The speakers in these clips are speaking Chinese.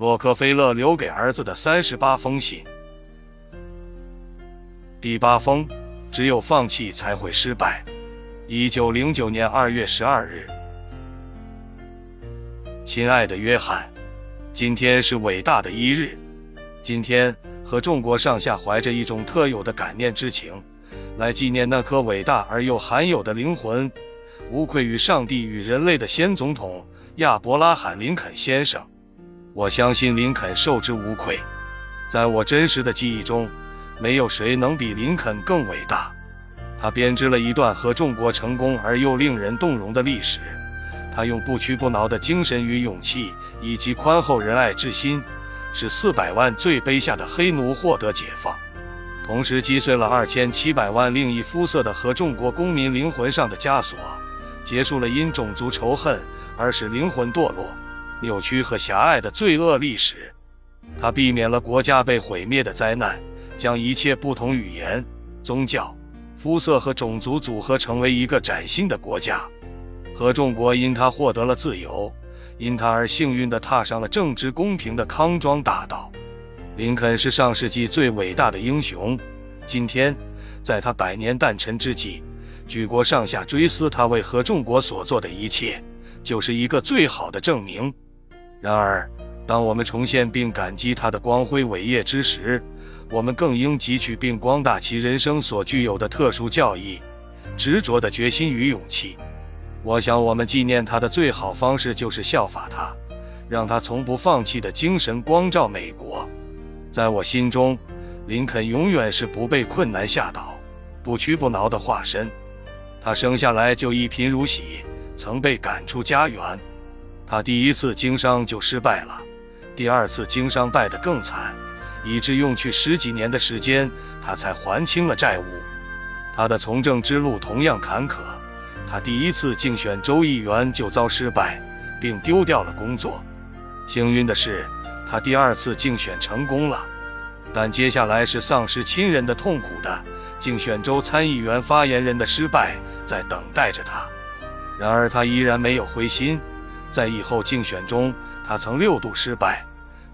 洛克菲勒留给儿子的三十八封信。第八封，只有放弃才会失败。一九零九年二月十二日，亲爱的约翰，今天是伟大的一日。今天和众国上下怀着一种特有的感念之情，来纪念那颗伟大而又罕有的灵魂，无愧于上帝与人类的先总统亚伯拉罕·林肯先生。我相信林肯受之无愧。在我真实的记忆中。没有谁能比林肯更伟大。他编织了一段和众国成功而又令人动容的历史。他用不屈不挠的精神与勇气，以及宽厚仁爱之心，使四百万最卑下的黑奴获得解放，同时击碎了二千七百万另一肤色的和众国公民灵魂上的枷锁，结束了因种族仇恨而使灵魂堕落、扭曲和狭隘的罪恶历史。他避免了国家被毁灭的灾难。将一切不同语言、宗教、肤色和种族组合成为一个崭新的国家。合众国因他获得了自由，因他而幸运地踏上了正直公平的康庄大道。林肯是上世纪最伟大的英雄。今天，在他百年诞辰之际，举国上下追思他为合众国所做的一切，就是一个最好的证明。然而，当我们重现并感激他的光辉伟业之时，我们更应汲取并光大其人生所具有的特殊教义、执着的决心与勇气。我想，我们纪念他的最好方式就是效法他，让他从不放弃的精神光照美国。在我心中，林肯永远是不被困难吓倒、不屈不挠的化身。他生下来就一贫如洗，曾被赶出家园。他第一次经商就失败了，第二次经商败得更惨。以致用去十几年的时间，他才还清了债务。他的从政之路同样坎坷。他第一次竞选州议员就遭失败，并丢掉了工作。幸运的是，他第二次竞选成功了。但接下来是丧失亲人的痛苦的竞选州参议员发言人的失败在等待着他。然而他依然没有灰心。在以后竞选中，他曾六度失败，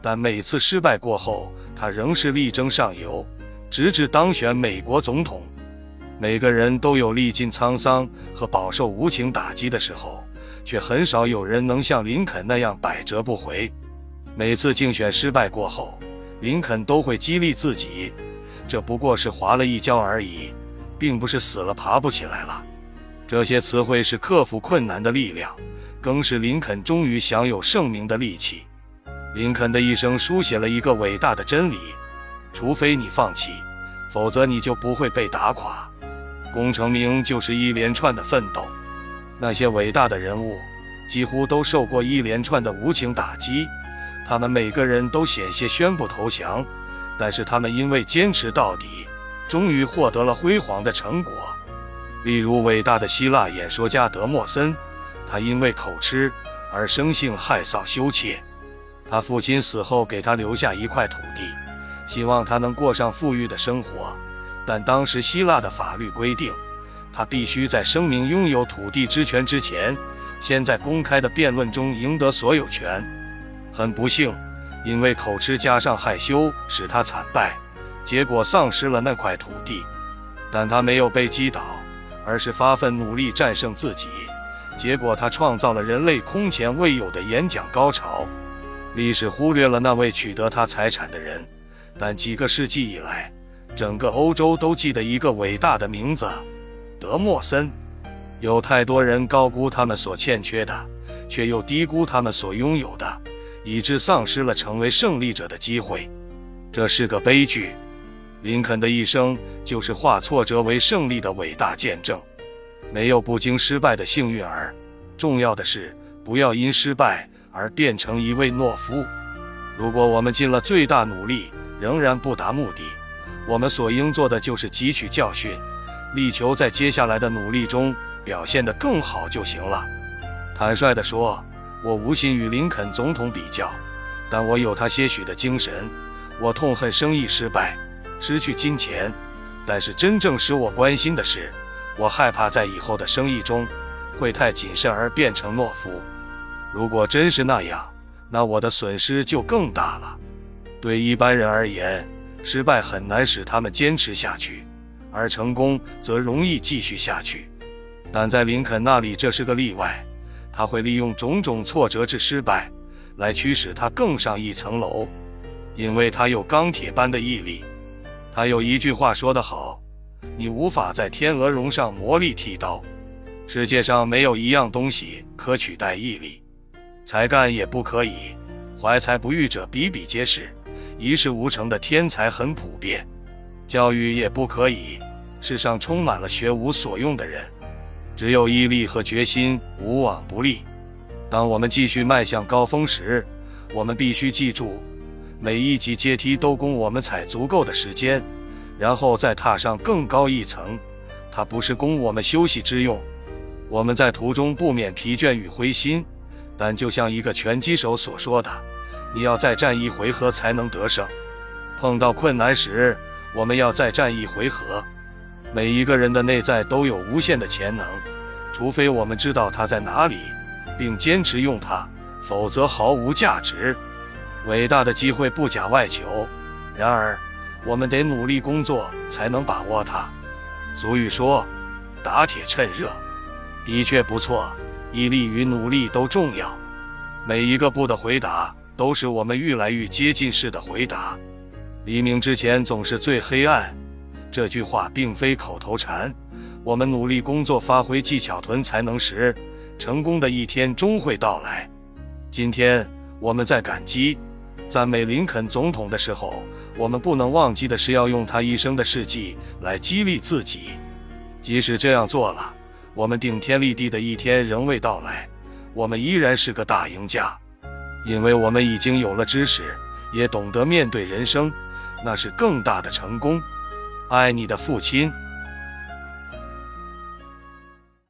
但每次失败过后。他仍是力争上游，直至当选美国总统。每个人都有历尽沧桑和饱受无情打击的时候，却很少有人能像林肯那样百折不回。每次竞选失败过后，林肯都会激励自己：“这不过是滑了一跤而已，并不是死了爬不起来了。”这些词汇是克服困难的力量，更是林肯终于享有盛名的利器。林肯的一生书写了一个伟大的真理：除非你放弃，否则你就不会被打垮。功成名就是一连串的奋斗。那些伟大的人物几乎都受过一连串的无情打击，他们每个人都险些宣布投降，但是他们因为坚持到底，终于获得了辉煌的成果。例如，伟大的希腊演说家德莫森，他因为口吃而生性害臊羞怯。他父亲死后，给他留下一块土地，希望他能过上富裕的生活。但当时希腊的法律规定，他必须在声明拥有土地之权之前，先在公开的辩论中赢得所有权。很不幸，因为口吃加上害羞，使他惨败，结果丧失了那块土地。但他没有被击倒，而是发奋努力战胜自己，结果他创造了人类空前未有的演讲高潮。历史忽略了那位取得他财产的人，但几个世纪以来，整个欧洲都记得一个伟大的名字——德莫森。有太多人高估他们所欠缺的，却又低估他们所拥有的，以致丧失了成为胜利者的机会。这是个悲剧。林肯的一生就是化挫折为胜利的伟大见证。没有不经失败的幸运儿。重要的是，不要因失败。而变成一位懦夫。如果我们尽了最大努力，仍然不达目的，我们所应做的就是汲取教训，力求在接下来的努力中表现得更好就行了。坦率地说，我无心与林肯总统比较，但我有他些许的精神。我痛恨生意失败，失去金钱，但是真正使我关心的是，我害怕在以后的生意中会太谨慎而变成懦夫。如果真是那样，那我的损失就更大了。对一般人而言，失败很难使他们坚持下去，而成功则容易继续下去。但在林肯那里，这是个例外。他会利用种种挫折之失败，来驱使他更上一层楼，因为他有钢铁般的毅力。他有一句话说得好：“你无法在天鹅绒上磨砺剃刀。”世界上没有一样东西可取代毅力，才干也不可以。怀才不遇者比比皆是，一事无成的天才很普遍。教育也不可以，世上充满了学无所用的人。只有毅力和决心，无往不利。当我们继续迈向高峰时，我们必须记住，每一级阶梯都供我们踩足够的时间，然后再踏上更高一层。它不是供我们休息之用。我们在途中不免疲倦与灰心，但就像一个拳击手所说的：“你要再战一回合才能得胜。”碰到困难时，我们要再战一回合。每一个人的内在都有无限的潜能，除非我们知道它在哪里，并坚持用它，否则毫无价值。伟大的机会不假外求，然而我们得努力工作才能把握它。俗语说：“打铁趁热。”的确不错，毅力与努力都重要。每一个不的回答，都是我们愈来愈接近式的回答。黎明之前总是最黑暗。这句话并非口头禅。我们努力工作，发挥技巧，囤才能时，成功的一天终会到来。今天我们在感激、赞美林肯总统的时候，我们不能忘记的是要用他一生的事迹来激励自己。即使这样做了，我们顶天立地的一天仍未到来，我们依然是个大赢家，因为我们已经有了知识，也懂得面对人生，那是更大的成功。爱你的父亲。